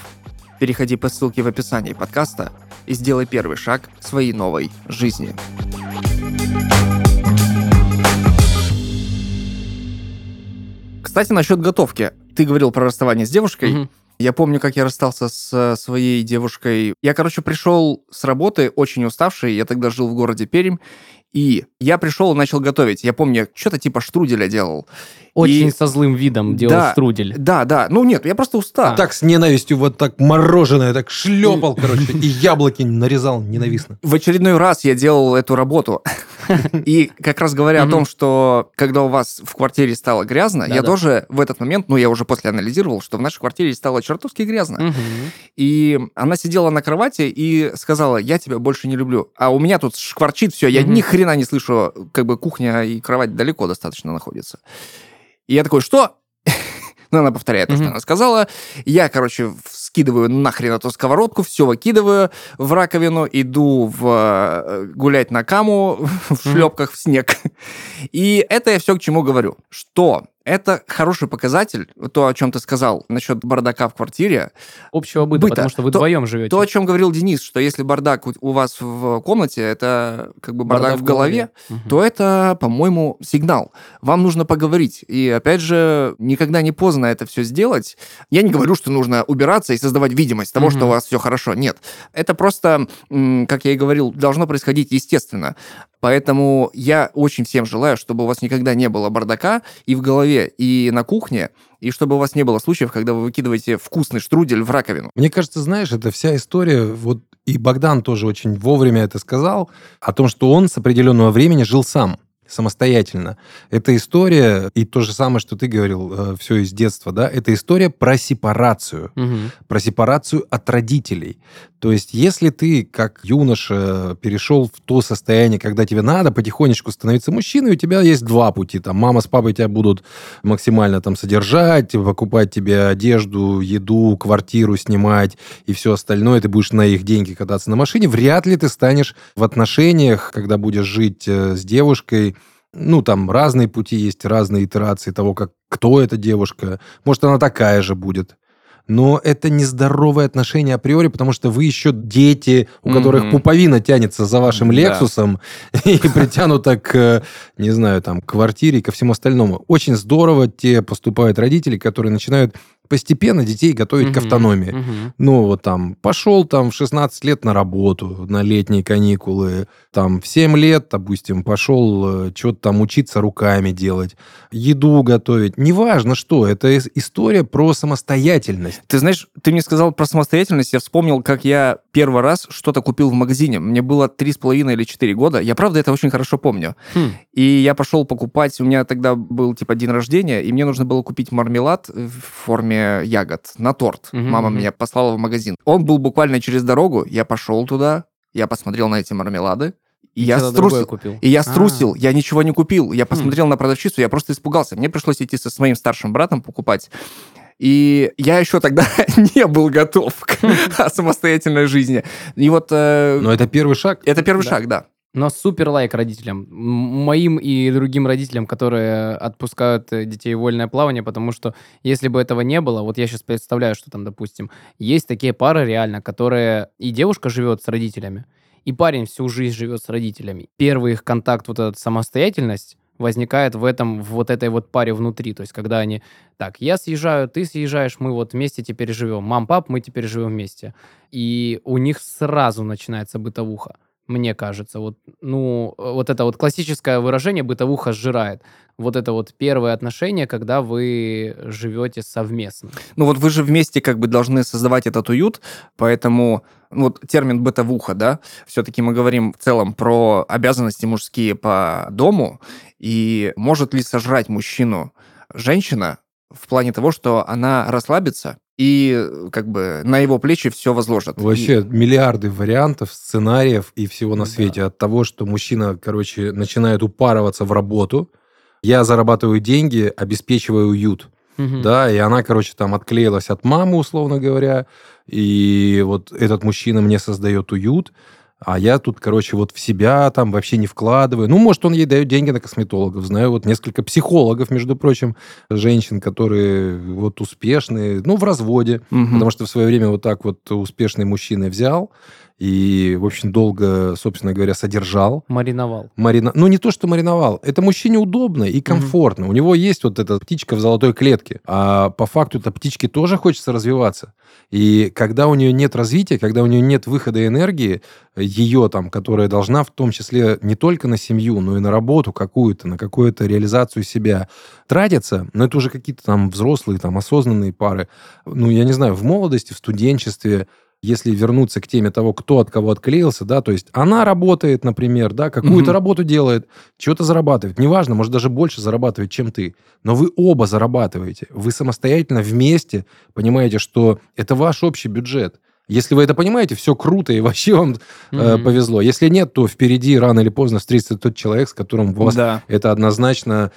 Speaker 3: Переходи по ссылке в описании подкаста и сделай первый шаг к своей новой жизни. Кстати, насчет готовки. Ты говорил про расставание с девушкой.
Speaker 1: Мгм.
Speaker 3: Я помню, как я расстался с своей девушкой. Я, короче, пришел с работы очень уставший. Я тогда жил в городе Пермь. И я пришел и начал готовить. Я помню, что-то типа штруделя делал.
Speaker 1: Очень
Speaker 3: И-
Speaker 1: со злым видом делал
Speaker 3: Да.
Speaker 1: струдель.
Speaker 3: Да, да. Ну нет, я просто устал.
Speaker 2: Так с ненавистью вот так мороженое так шлепал, [LAUGHS] короче, и яблоки нарезал ненавистно.
Speaker 3: В очередной раз я делал эту работу. [LAUGHS] [LAUGHS] И как раз говоря о том, что когда у вас в квартире стало грязно, я тоже в этот момент, ну я уже после анализировал, что в нашей квартире стало чертовски грязно. И она сидела на кровати и сказала, я тебя больше не люблю. А у меня тут шкварчит все, я ни хрена не слышу, как бы кухня и кровать далеко достаточно находятся. И я такой, что? Ну, она повторяет то, что она сказала. Я, короче, скидываю нахрен эту сковородку, все выкидываю в раковину, иду в, э, гулять на каму [LAUGHS] в шлепках в снег. И это я все к чему говорю. Что это хороший показатель, то, о чем ты сказал насчет бардака в квартире,
Speaker 1: Общего быта,
Speaker 3: Быта.
Speaker 1: потому что вы
Speaker 3: То-
Speaker 1: вдвоем живете.
Speaker 3: то, о чем говорил Денис, что если бардак у- вас в комнате, это как бы бардак, в голове,
Speaker 1: Мгм.
Speaker 3: то это, по-моему, сигнал. Вам нужно поговорить. И, опять же, никогда не поздно это все сделать. Я не говорю, что нужно убираться и создавать видимость того,
Speaker 1: Мгм.
Speaker 3: что у вас все хорошо. Нет. Это просто, как я и говорил, должно происходить естественно. Поэтому я очень всем желаю, чтобы у вас никогда не было бардака и в голове, и на кухне, и чтобы у вас не было случаев, когда вы выкидываете вкусный штрудель в раковину.
Speaker 2: Мне кажется, знаешь, это вся история, вот и Богдан тоже очень вовремя это сказал, о том, что он с определенного времени жил сам самостоятельно. Это история, и то же самое, что ты говорил, все из детства, да, это история про сепарацию.
Speaker 1: Мгм.
Speaker 2: про сепарацию от родителей. То есть, если ты, как юноша, перешел в то состояние, когда тебе надо потихонечку становиться мужчиной, у тебя есть два пути. Там мама с папой тебя будут максимально там содержать, покупать тебе одежду, еду, квартиру снимать и все остальное. Ты будешь на их деньги кататься на машине. Вряд ли ты станешь в отношениях, когда будешь жить э, с девушкой, ну, там разные пути есть, разные итерации того, как кто эта девушка. Может, она такая же будет. Но это нездоровые отношения априори, потому что вы еще дети, у которых
Speaker 3: Мгм.
Speaker 2: пуповина тянется за вашим
Speaker 3: Да.
Speaker 2: Лексусом [LAUGHS] и притянута к, не знаю, там, квартире и ко всему остальному. Очень здорово те поступают родители, которые начинают постепенно детей готовить к
Speaker 1: Мгм.
Speaker 2: автономии.
Speaker 1: Мгм.
Speaker 2: Ну, вот там, пошел там в 16 лет на работу, на летние каникулы, там, в 7 лет, допустим, пошел что-то там учиться руками делать, еду готовить. Неважно что, это ис- история про самостоятельность.
Speaker 3: Ты знаешь, ты мне сказал про самостоятельность, я вспомнил, как я первый раз что-то купил в магазине. Мне было три с половиной или четыре года. Я, правда, это очень хорошо помню.
Speaker 1: Хм.
Speaker 3: И я пошел покупать, у меня тогда был типа день рождения, и мне нужно было купить мармелад в форме ягод на торт.
Speaker 1: Мгм,
Speaker 3: Мама
Speaker 1: мгм.
Speaker 3: меня послала в магазин. Он был буквально через дорогу, я пошел туда, я посмотрел на эти мармелады, и я струсил.
Speaker 1: купил.
Speaker 3: И я
Speaker 1: А.
Speaker 3: струсил, я ничего не купил. Я посмотрел на продавщицу, я просто испугался. Мне пришлось идти со своим старшим братом покупать. И я еще тогда [LAUGHS] не был готов к [LAUGHS] самостоятельной жизни. И вот э,
Speaker 2: Но это первый шаг.
Speaker 3: это первый
Speaker 1: Да.
Speaker 3: шаг, да.
Speaker 1: Но супер лайк родителям. Моим и другим родителям, которые отпускают э, детей в вольное плавание, потому что если бы этого не было, вот я сейчас представляю, что там, допустим, есть такие пары реально, которые и девушка живет с родителями, и парень всю жизнь живет с родителями. Первый их контакт, вот эта самостоятельность, возникает в этом, в вот этой вот паре внутри. То есть, когда они, так, я съезжаю, ты съезжаешь, мы вот вместе теперь живем. Мам, пап, мы теперь живем вместе. И у них сразу начинается бытовуха мне кажется. Вот, ну, вот это вот классическое выражение «бытовуха сжирает». Вот это вот первое отношение, когда вы живете совместно.
Speaker 3: Ну вот вы же вместе как бы должны создавать этот уют, поэтому ну, вот термин бытовуха, да, все-таки мы говорим в целом про обязанности мужские по дому, и может ли сожрать мужчину женщина в плане того, что она расслабится и как бы на его плечи все возложат.
Speaker 2: Вообще миллиарды вариантов, сценариев и всего на
Speaker 1: Да.
Speaker 2: свете. От того, что мужчина, короче, начинает упарываться в работу, я зарабатываю деньги, обеспечиваю уют.
Speaker 1: Мгм.
Speaker 2: Да, и она, короче, там отклеилась от мамы, условно говоря, и вот этот мужчина мне создает уют. А я тут, короче, вот в себя там вообще не вкладываю. Ну, может, он ей дает деньги на косметологов. Знаю вот несколько психологов, между прочим, женщин, которые вот успешные, ну, в разводе,
Speaker 3: Мгм.
Speaker 2: потому что в свое время вот так вот успешный мужчина взял и, в общем, долго, собственно говоря, содержал.
Speaker 1: Мариновал.
Speaker 2: Марина... Ну, не то, что мариновал. Это мужчине удобно и комфортно. У него есть вот эта птичка в золотой клетке. А по факту эта птичке тоже хочется развиваться. И когда у нее нет развития, когда у нее нет выхода энергии, ее там, которая должна в том числе не только на семью, но и на работу какую-то, на какую-то реализацию себя тратиться, но это уже какие-то там взрослые, там осознанные пары. Ну, я не знаю, в молодости, в студенчестве, если вернуться к теме того, кто от кого отклеился, да, то есть она работает, например, да, какую-то
Speaker 3: Мгм.
Speaker 2: работу делает, что-то зарабатывает, неважно, может даже больше зарабатывает, чем ты, но вы оба зарабатываете, вы самостоятельно вместе понимаете, что это ваш общий бюджет. Если вы это понимаете, все круто, и вообще вам э,
Speaker 1: Мгм.
Speaker 2: повезло. Если нет, то впереди рано или поздно встретится тот человек, с которым у вас
Speaker 3: Да.
Speaker 2: это однозначно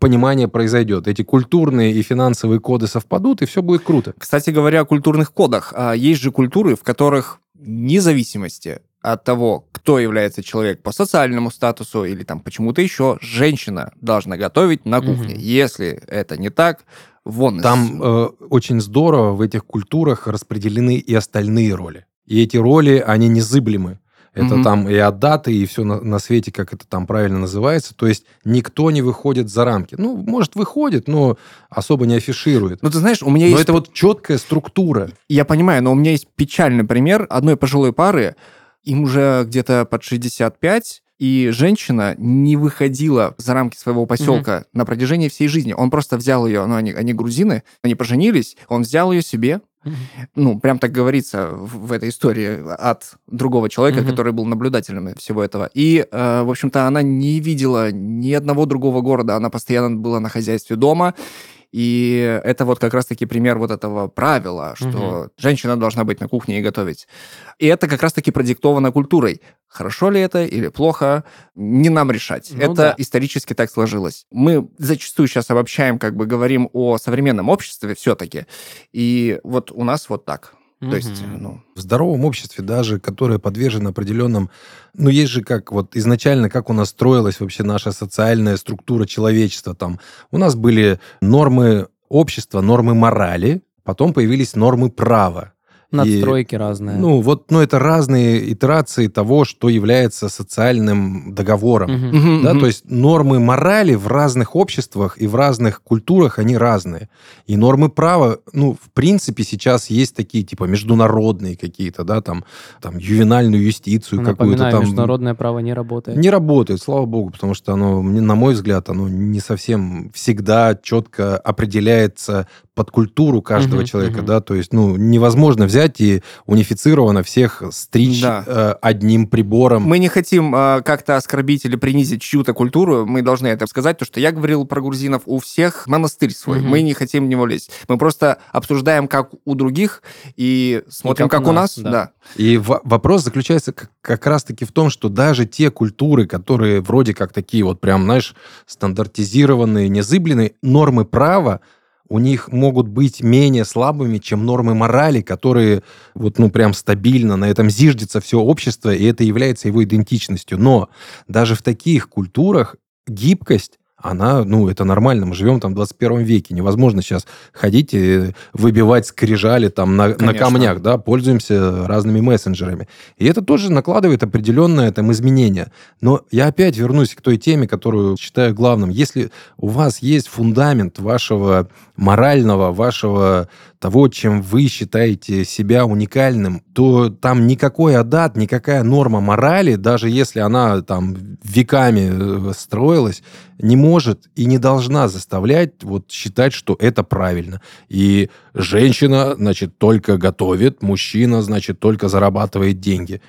Speaker 2: понимание произойдет. Эти культурные и финансовые коды совпадут, и все будет круто.
Speaker 3: Кстати говоря, о культурных кодах. А, Есть же культуры, в которых вне зависимости от того, кто является человек по социальному статусу или там почему-то еще, женщина должна готовить на кухне.
Speaker 1: Мгм.
Speaker 3: Если это не так, вон
Speaker 2: Там э, очень здорово в этих культурах распределены и остальные роли. И эти роли, они незыблемы. Это
Speaker 3: Мгм.
Speaker 2: там и отдаты, и все на, на свете, как это там правильно называется. То есть никто не выходит за рамки. Ну, может, выходит, но особо не афиширует.
Speaker 3: Ну, ты знаешь, у меня
Speaker 2: Но
Speaker 3: есть...
Speaker 2: это вот четкая структура.
Speaker 3: Я понимаю, но у меня есть печальный пример одной пожилой пары. Им уже где-то под 65, и женщина не выходила за рамки своего поселка на протяжении всей жизни. Он просто взял ее, ну, они, они грузины, они поженились, он взял ее себе, Ну, прям так говорится в, в этой истории от другого человека, который был наблюдателем всего этого. И, э, в общем-то, она не видела ни одного другого города, она постоянно была на хозяйстве дома, и это вот как раз-таки пример вот этого правила, что женщина должна быть на кухне и готовить. И это как раз-таки продиктовано культурой. Хорошо ли это или плохо, не нам решать.
Speaker 1: Ну
Speaker 3: это
Speaker 1: да.
Speaker 3: исторически так сложилось. Мы зачастую сейчас обобщаем, как бы говорим о современном обществе все-таки. И вот у нас вот так. То есть, ну,
Speaker 2: В здоровом обществе даже, которое подвержено определенным... Ну, есть же как вот изначально, как у нас строилась вообще наша социальная структура человечества. Там у нас были нормы общества, нормы морали, потом появились нормы права. И,
Speaker 1: Надстройки разные.
Speaker 2: ну, вот, ну, это разные итерации того, что является социальным договором.
Speaker 1: Мгм,
Speaker 2: Да,
Speaker 3: мгм.
Speaker 2: то есть нормы морали в разных обществах и в разных культурах, они разные. И нормы права, ну, в принципе, сейчас есть такие, типа, международные какие-то, да, там, там ювенальную юстицию какую-то там.
Speaker 1: международное право не работает.
Speaker 2: Не работает, слава богу, потому что оно, мне- на мой взгляд, оно не совсем всегда четко определяется под культуру каждого
Speaker 1: Мгм,
Speaker 2: человека,
Speaker 1: мгм.
Speaker 2: да, то есть, ну, невозможно взять и унифицированно всех стричь
Speaker 3: Да.
Speaker 2: э, одним прибором.
Speaker 3: Мы не хотим э, как-то оскорбить или принизить чью-то культуру, мы должны это сказать, то что я говорил про грузинов, у всех монастырь свой,
Speaker 1: Мгм.
Speaker 3: мы не хотим в него лезть. Мы просто обсуждаем, как у других, и смотрим,
Speaker 1: как
Speaker 3: как,
Speaker 1: у нас, да.
Speaker 3: да.
Speaker 2: И во- вопрос заключается как, как раз-таки в том, что даже те культуры, которые вроде как такие вот прям, знаешь, стандартизированные, незыблемые, нормы права, у них могут быть менее слабыми, чем нормы морали, которые вот, ну, прям стабильно, на этом зиждется все общество, и это является его идентичностью. Но даже в таких культурах гибкость, она, ну, это нормально. Мы живем там в 21 веке. Невозможно сейчас ходить и выбивать скрижали там на, на камнях, да, пользуемся разными мессенджерами. И это тоже накладывает определенное там изменение. Но я опять вернусь к той теме, которую считаю главным. Если у вас есть фундамент вашего морального, вашего того, чем вы считаете себя уникальным, то там никакой адат, никакая норма морали, даже если она там веками э, строилась, не может и не должна заставлять вот считать, что это правильно. И женщина, значит, только готовит, мужчина, значит, только зарабатывает деньги.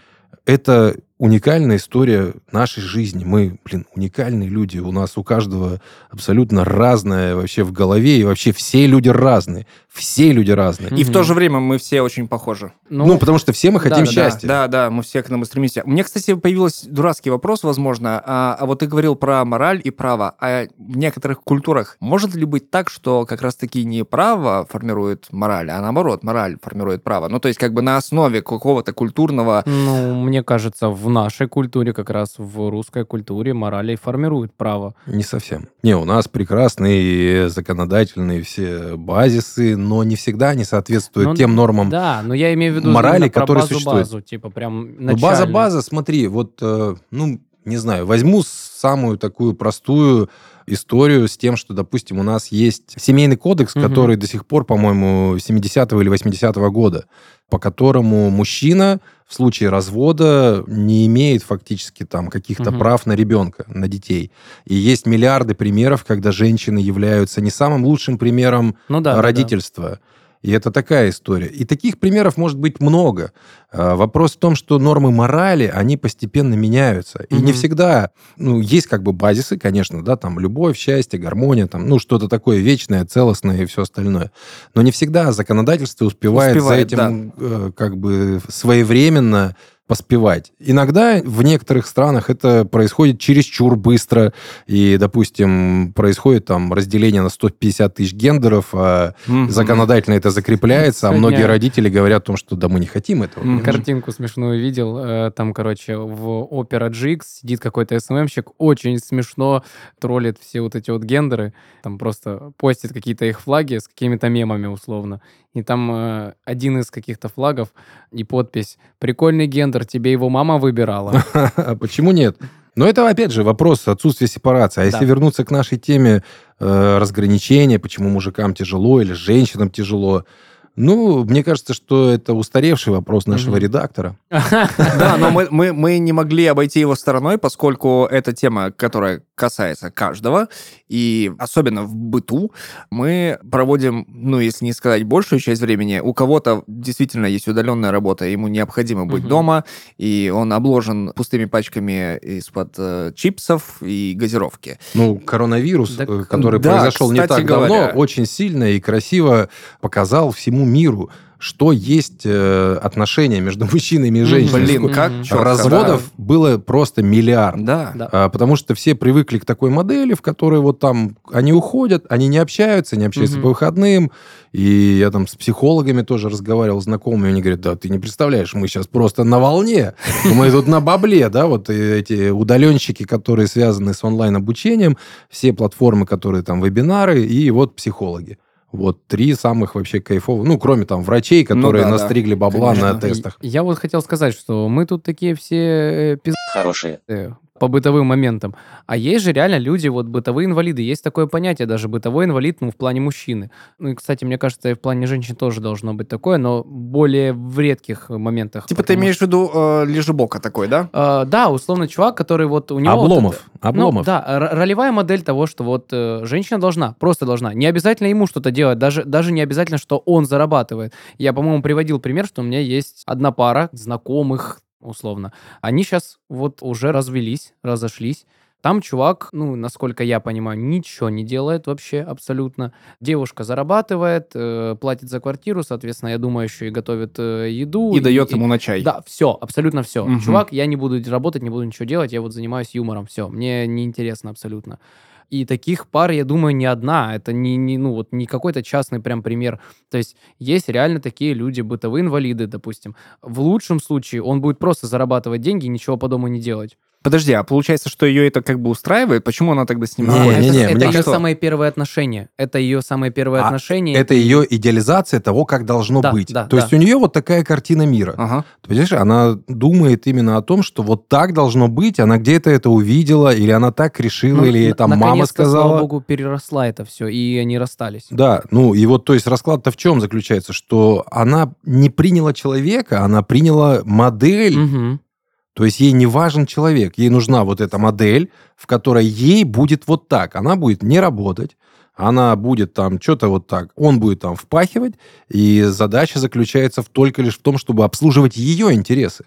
Speaker 2: Это уникальная история нашей жизни. Мы, блин, уникальные люди. У нас у каждого абсолютно разное вообще в голове, и вообще все люди разные. Все люди разные.
Speaker 3: И в то же время мы все очень похожи.
Speaker 2: Ну, потому что все мы хотим
Speaker 1: да, да,
Speaker 2: счастья.
Speaker 3: Да, да, мы все к этому стремимся. У меня, кстати, появился дурацкий вопрос, возможно. А, а вот ты говорил про мораль и право. А в некоторых культурах может ли быть так, что как раз-таки не право формирует мораль, а наоборот, мораль формирует право? Ну, то есть как бы на основе какого-то культурного...
Speaker 1: Ну, мне кажется, в нашей культуре, как раз в русской культуре, морали формирует право.
Speaker 2: Не совсем. Не, у нас прекрасные законодательные все базисы, но не всегда они соответствуют
Speaker 1: Ну,
Speaker 2: тем нормам.
Speaker 1: Да, но я имею в виду
Speaker 2: морали, которые
Speaker 1: базу,
Speaker 2: существуют.
Speaker 1: базу, типа прям
Speaker 2: Ну, база
Speaker 1: начальную.
Speaker 2: база, смотри, вот, э, ну, не знаю, возьму самую такую простую историю с тем, что, допустим, у нас есть семейный кодекс,
Speaker 1: Мгм.
Speaker 2: который до сих пор, по-моему, 70-го или 80-го года, по которому мужчина в случае развода не имеет фактически там каких-то
Speaker 1: Мгм.
Speaker 2: прав на ребенка, на детей. И есть миллиарды примеров, когда женщины являются не самым лучшим примером
Speaker 1: Ну да, да, да.
Speaker 2: И это такая история. И таких примеров может быть много. А, Вопрос в том, что нормы морали, они постепенно меняются. И не
Speaker 1: Мгм.
Speaker 2: всегда, ну, есть как бы базисы, конечно, да, там любовь, счастье, гармония, там, ну, что-то такое вечное, целостное и все остальное. Но не всегда законодательство успевает,
Speaker 3: Успевает,
Speaker 2: за этим э, как бы своевременно поспевать. Иногда в некоторых странах это происходит чересчур быстро, и, допустим, происходит там разделение на 150 тысяч гендеров, а
Speaker 3: Мгм.
Speaker 2: законодательно это закрепляется, а
Speaker 1: Сегодня-
Speaker 2: многие родители говорят о том, что да мы не хотим этого.
Speaker 3: Мгм.
Speaker 1: Картинку смешную видел. э, Там, короче, в Opera GX сидит какой-то СММщик, очень смешно троллит все вот эти вот гендеры. Там просто постит какие-то их флаги с какими-то мемами условно. И там э, один из каких-то флагов и подпись «Прикольный гендер, тебе его мама выбирала». [LAUGHS]
Speaker 2: Почему нет? Но это, опять же, вопрос отсутствия сепарации. А если
Speaker 1: Да.
Speaker 2: вернуться к нашей теме э, разграничения, почему мужикам тяжело или женщинам тяжело, ну, мне кажется, что это устаревший вопрос нашего
Speaker 1: Мгм.
Speaker 2: редактора. [LAUGHS]
Speaker 3: Да, но мы, мы, мы не могли обойти его стороной, поскольку это тема, которая касается каждого, и особенно в быту мы проводим, ну, если не сказать большую часть времени, у кого-то действительно есть удаленная работа, ему необходимо быть
Speaker 1: Мгм.
Speaker 3: дома, и он обложен пустыми пачками из-под э, чипсов и газировки.
Speaker 2: Ну, коронавирус,
Speaker 1: Так,
Speaker 2: э, который
Speaker 3: да,
Speaker 2: произошел не так давно,
Speaker 3: говоря.
Speaker 2: очень сильно и красиво показал всему миру, что есть э, отношения между [LAUGHS] мужчинами и женщинами.
Speaker 3: Блин, как
Speaker 2: Разводов было просто миллиард.
Speaker 3: Да.
Speaker 1: Да.
Speaker 2: А, потому что все привыкли к такой модели, в которой вот там они уходят, они не общаются, не общаются
Speaker 1: Мгм.
Speaker 2: по выходным. И я там с психологами тоже разговаривал, знакомыми, они говорят, да, ты не представляешь, мы сейчас просто на волне, [LAUGHS] мы тут на бабле, да, вот и эти удаленщики, которые связаны с онлайн-обучением, все платформы, которые там вебинары, и вот психологи. Вот три самых вообще кайфовых, ну, кроме там врачей, которые
Speaker 3: да, да.
Speaker 2: настригли бабла на
Speaker 3: Конечно.
Speaker 2: тестах.
Speaker 1: Я вот хотел сказать, что мы тут такие все э, пиз-
Speaker 4: Хорошие.
Speaker 1: Э, по бытовым моментам. А есть же реально люди, вот бытовые инвалиды. Есть такое понятие даже бытовой инвалид, ну, в плане мужчины. Ну, и, кстати, мне кажется, и в плане женщин тоже должно быть такое, но более в редких моментах.
Speaker 3: Типа ты имеешь в виду э, лежебока такой, да?
Speaker 1: А, да, условно, чувак, который вот у него... вот
Speaker 2: Обломов,
Speaker 1: это-
Speaker 2: обломов.
Speaker 1: Ну, да, ролевая модель того, что вот э, женщина должна, просто должна. Не обязательно ему что-то делать, даже, даже не обязательно, что он зарабатывает. Я, по-моему, приводил пример, что у меня есть одна пара знакомых, условно. Они сейчас вот уже развелись, разошлись. Там чувак, ну, насколько я понимаю, ничего не делает вообще абсолютно. Девушка зарабатывает, э, платит за квартиру, соответственно, я думаю, еще и готовит э, еду.
Speaker 3: И дает ему на чай.
Speaker 1: Да, все, абсолютно все.
Speaker 3: Мгм.
Speaker 1: Чувак, я не буду работать, не буду ничего делать, я вот занимаюсь юмором, все, мне неинтересно абсолютно. И таких пар, я думаю, не одна. Это не, не, ну, вот не какой-то частный прям пример. То есть есть реально такие люди, бытовые инвалиды, допустим. В лучшем случае он будет просто зарабатывать деньги и ничего по дому не делать.
Speaker 3: Подожди, а получается, что ее это как бы устраивает? Почему она тогда с ним
Speaker 2: Не,
Speaker 1: это
Speaker 2: не,
Speaker 1: это
Speaker 2: мне
Speaker 1: ее
Speaker 3: кажется-
Speaker 1: самые первые отношения. Это ее самые первые
Speaker 2: А
Speaker 1: отношения.
Speaker 2: Это ее идеализация того, как должно
Speaker 1: Да,
Speaker 2: быть.
Speaker 1: да,
Speaker 2: То
Speaker 1: да.
Speaker 2: есть у нее вот такая картина мира.
Speaker 3: Ага.
Speaker 2: Ты Понимаешь, она думает именно о том, что вот так должно быть, она где-то это увидела, или она так решила,
Speaker 1: Ну,
Speaker 2: или ей там мама
Speaker 1: наконец-то, Слава
Speaker 2: сказала.
Speaker 1: богу, переросла это все, и они расстались.
Speaker 2: Да, ну и вот, то есть расклад-то в чем заключается? Что она не приняла человека, она приняла модель,
Speaker 1: Мгм.
Speaker 2: То есть ей не важен человек, ей нужна вот эта модель, в которой ей будет вот так. Она будет не работать, она будет там что-то вот так, он будет там впахивать, и задача заключается в, только лишь в том, чтобы обслуживать ее интересы.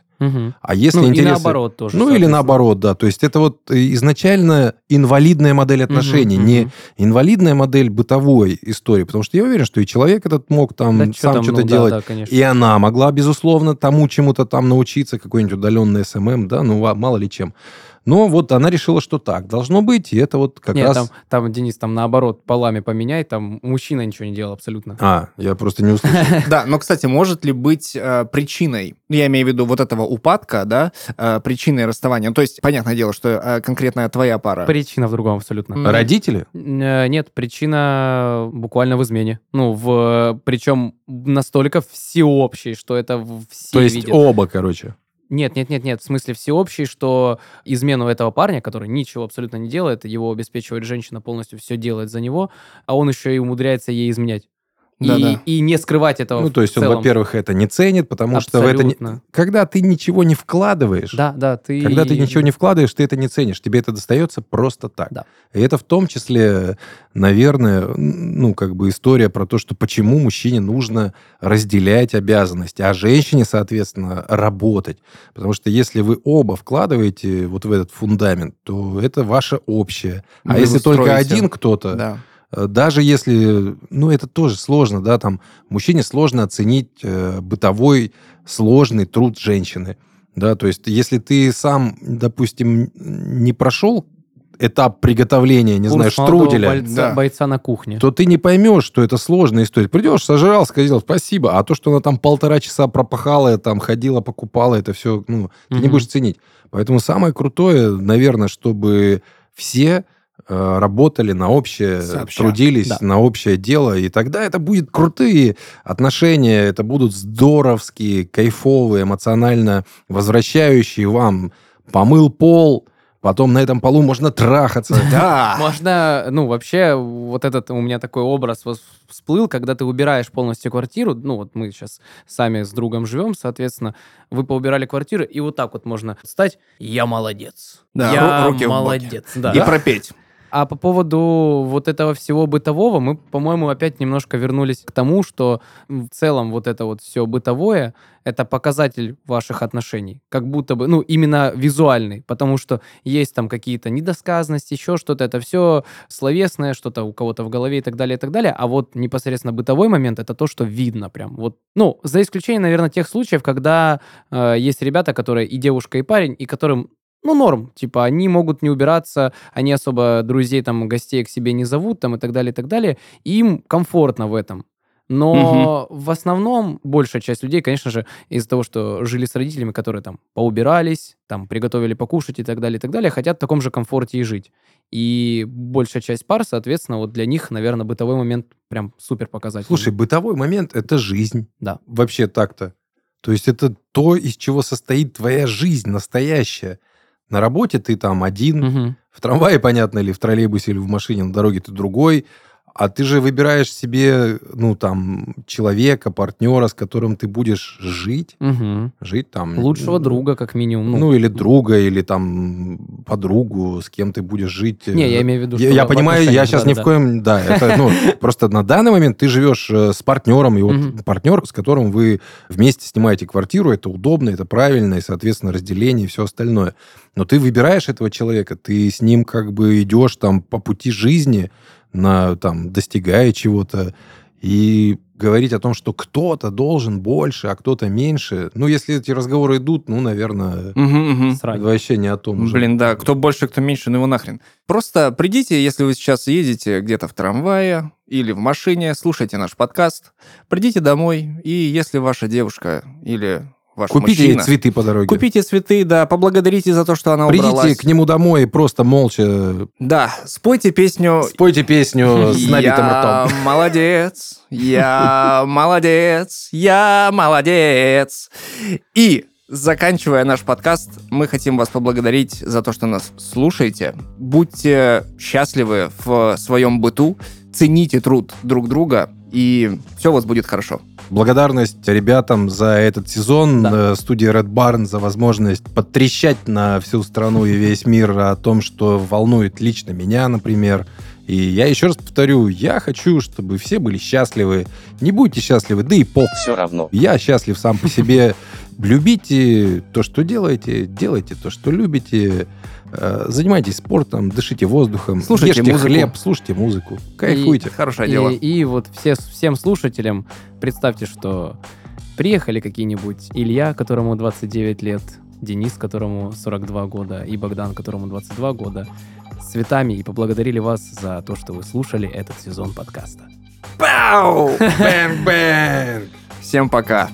Speaker 2: А если
Speaker 1: ну,
Speaker 2: интересы...
Speaker 1: и наоборот тоже.
Speaker 2: Ну, или наоборот, да. То есть это вот э, изначально инвалидная модель отношений,
Speaker 1: Мгм,
Speaker 2: не
Speaker 1: мгм.
Speaker 2: инвалидная модель бытовой истории. Потому что я уверен, что и человек этот мог там
Speaker 1: Да
Speaker 2: сам
Speaker 1: там,
Speaker 2: что-то
Speaker 1: ну да,
Speaker 2: делать.
Speaker 1: да, конечно.
Speaker 2: И она могла, безусловно, тому чему-то там научиться, какой-нибудь удаленный СММ, да, ну, а- мало ли чем. Но вот она решила, что так должно быть, и это вот как
Speaker 1: Нет,
Speaker 2: раз...
Speaker 1: там, там, Денис, там наоборот, полами поменяй, там мужчина ничего не делал абсолютно.
Speaker 2: А, я просто не услышал. [LAUGHS]
Speaker 3: Да, но, кстати, может ли быть э, причиной, я имею в виду вот этого упадка, да, э, причиной расставания? Ну, то есть, понятное дело, что э, конкретная твоя пара.
Speaker 1: Причина в другом абсолютно.
Speaker 2: Родители?
Speaker 1: Э, Нет, причина буквально в измене. Ну, в причем настолько всеобщей, что это в- все
Speaker 2: То есть
Speaker 1: видят.
Speaker 2: оба, короче.
Speaker 1: Нет, нет, нет, нет. В смысле всеобщий, что измену этого парня, который ничего абсолютно не делает, его обеспечивает женщина, полностью все делает за него, а он еще и умудряется ей изменять. И,
Speaker 3: Да-да.
Speaker 1: и не скрывать этого
Speaker 2: Ну, то есть он,
Speaker 1: целом.
Speaker 2: во-первых, это не ценит, потому что в это... не-
Speaker 1: Абсолютно.
Speaker 2: Когда ты ничего не вкладываешь,
Speaker 1: Да, да, ты...
Speaker 2: Когда ты ничего не вкладываешь, ты это не ценишь. Тебе это достается просто так.
Speaker 1: Да.
Speaker 2: И это в том числе, наверное, ну, как бы история про то, что почему мужчине нужно разделять обязанности, а женщине, соответственно, работать. Потому что если вы оба вкладываете вот в этот фундамент, то это ваше общее. А
Speaker 3: Вы
Speaker 2: если только
Speaker 3: строите.
Speaker 2: один кто-то,
Speaker 3: Да.
Speaker 2: Э, даже если, ну, это тоже сложно, да, там, мужчине сложно оценить э, бытовой сложный труд женщины, да, то есть если ты сам, допустим, не прошел этап приготовления, не
Speaker 1: Курс
Speaker 2: знаю, штруделя,
Speaker 1: бойца,
Speaker 3: Да.
Speaker 1: бойца на кухне.
Speaker 2: то ты не поймешь, что это сложная история. Придешь, сожрал, сказал спасибо, а то, что она там полтора часа пропахала, там ходила, покупала, это все, ну, ты не
Speaker 1: Мгм.
Speaker 2: будешь ценить. Поэтому самое крутое, наверное, чтобы все работали на общее,
Speaker 3: Сообща.
Speaker 2: трудились
Speaker 1: Да.
Speaker 2: на общее дело, и тогда это будет крутые отношения, это будут здоровские, кайфовые, эмоционально возвращающие вам. Помыл пол, потом на этом полу можно трахаться. [LAUGHS]
Speaker 3: Да.
Speaker 1: Можно, ну, вообще, вот этот у меня такой образ всплыл, когда ты убираешь полностью квартиру, ну, вот мы сейчас сами с другом живем, соответственно, вы поубирали квартиру, и вот так вот можно стать «я молодец»,
Speaker 3: Да,
Speaker 1: «я
Speaker 3: ру- руки в боки.
Speaker 1: молодец». Да.
Speaker 3: И пропеть.
Speaker 1: А по поводу вот этого всего бытового, мы, по-моему, опять немножко вернулись к тому, что в целом вот это вот все бытовое — это показатель ваших отношений. Как будто бы, ну, именно визуальный, потому что есть там какие-то недосказанности, еще что-то, это все словесное, что-то у кого-то в голове и так далее, и так далее. А вот непосредственно бытовой момент — это то, что видно прям. Вот, ну, за исключением, наверное, тех случаев, когда э, есть ребята, которые и девушка, и парень, и которым ну, норм. Типа, они могут не убираться, они особо друзей, там, гостей к себе не зовут, там, и так далее, и так далее. И им комфортно в этом. Но в основном большая часть людей, конечно же, из-за того, что жили с родителями, которые там поубирались, там приготовили покушать и так далее, и так далее, хотят в таком же комфорте и жить. И большая часть пар, соответственно, вот для них, наверное, бытовой момент прям супер показательный.
Speaker 2: Слушай, бытовой момент — это жизнь.
Speaker 1: Да.
Speaker 2: Вообще так-то. То есть это то, из чего состоит твоя жизнь настоящая. На работе ты там один,
Speaker 1: Мгм.
Speaker 2: в трамвае, понятно, или в троллейбусе, или в машине, на дороге ты другой. А ты же выбираешь себе, ну, там, человека, партнера, с которым ты будешь жить.
Speaker 1: Мгм.
Speaker 2: Жить там...
Speaker 1: Лучшего друга, как минимум. Ну,
Speaker 2: Ну, или друга, или там подругу, с кем ты будешь жить.
Speaker 1: не, я имею в виду,
Speaker 2: Я,
Speaker 1: что
Speaker 2: я
Speaker 1: в
Speaker 2: понимаю, я сейчас
Speaker 1: да,
Speaker 2: ни
Speaker 1: да,
Speaker 2: в коем... Да, это, ну, [LAUGHS] просто на данный момент ты живешь э, с партнером, и вот партнер, с которым вы вместе снимаете квартиру, это удобно, это правильно, и, соответственно, разделение и все остальное. Но ты выбираешь этого человека, ты с ним как бы идешь там по пути жизни, на, там, достигая чего-то, и говорить о том, что кто-то должен больше, а кто-то меньше. Ну, если эти разговоры идут, ну, наверное, это
Speaker 1: Срань.
Speaker 2: вообще не о том уже.
Speaker 3: Блин, да, кто больше, кто меньше, ну его нахрен. Просто придите, если вы сейчас едете где-то в трамвае или в машине, слушайте наш подкаст, придите домой, и если ваша девушка или ваш
Speaker 2: Купите ей
Speaker 3: мужчина...
Speaker 2: цветы по дороге.
Speaker 3: Купите цветы, да, поблагодарите за то, что она
Speaker 2: Придите
Speaker 3: убралась.
Speaker 2: к нему домой и просто молча
Speaker 3: Да, спойте песню
Speaker 2: спойте песню с набитым
Speaker 3: я
Speaker 2: ртом.
Speaker 3: молодец, я молодец, я молодец. И заканчивая наш подкаст, мы хотим вас поблагодарить за то, что нас слушаете. Будьте счастливы в своем быту, цените труд друг друга, и все у вас будет хорошо.
Speaker 2: Благодарность ребятам за этот сезон,
Speaker 1: Да.
Speaker 2: э, студии Red Barn за возможность потрещать на всю страну и весь мир о том, что волнует лично меня, например, И я еще раз повторю, я хочу, чтобы все были счастливы. Не будьте счастливы, да и пох.
Speaker 4: Все равно.
Speaker 2: Я счастлив сам по себе. Любите то, что делаете, делайте то, что любите. Э, Занимайтесь спортом, дышите воздухом,
Speaker 3: Слушайте
Speaker 2: ешьте
Speaker 3: музыку.
Speaker 2: хлеб, слушайте музыку, кайфуйте.
Speaker 3: Хорошее
Speaker 1: И,
Speaker 3: дело.
Speaker 1: и вот все, всем слушателям представьте, что приехали какие-нибудь Илья, которому 29 лет, Денис, которому 42 года, и Богдан, которому 22 года, с цветами и поблагодарили вас за то, что вы слушали этот сезон подкаста.
Speaker 3: Pow!
Speaker 2: Bang-bang!
Speaker 3: Всем пока.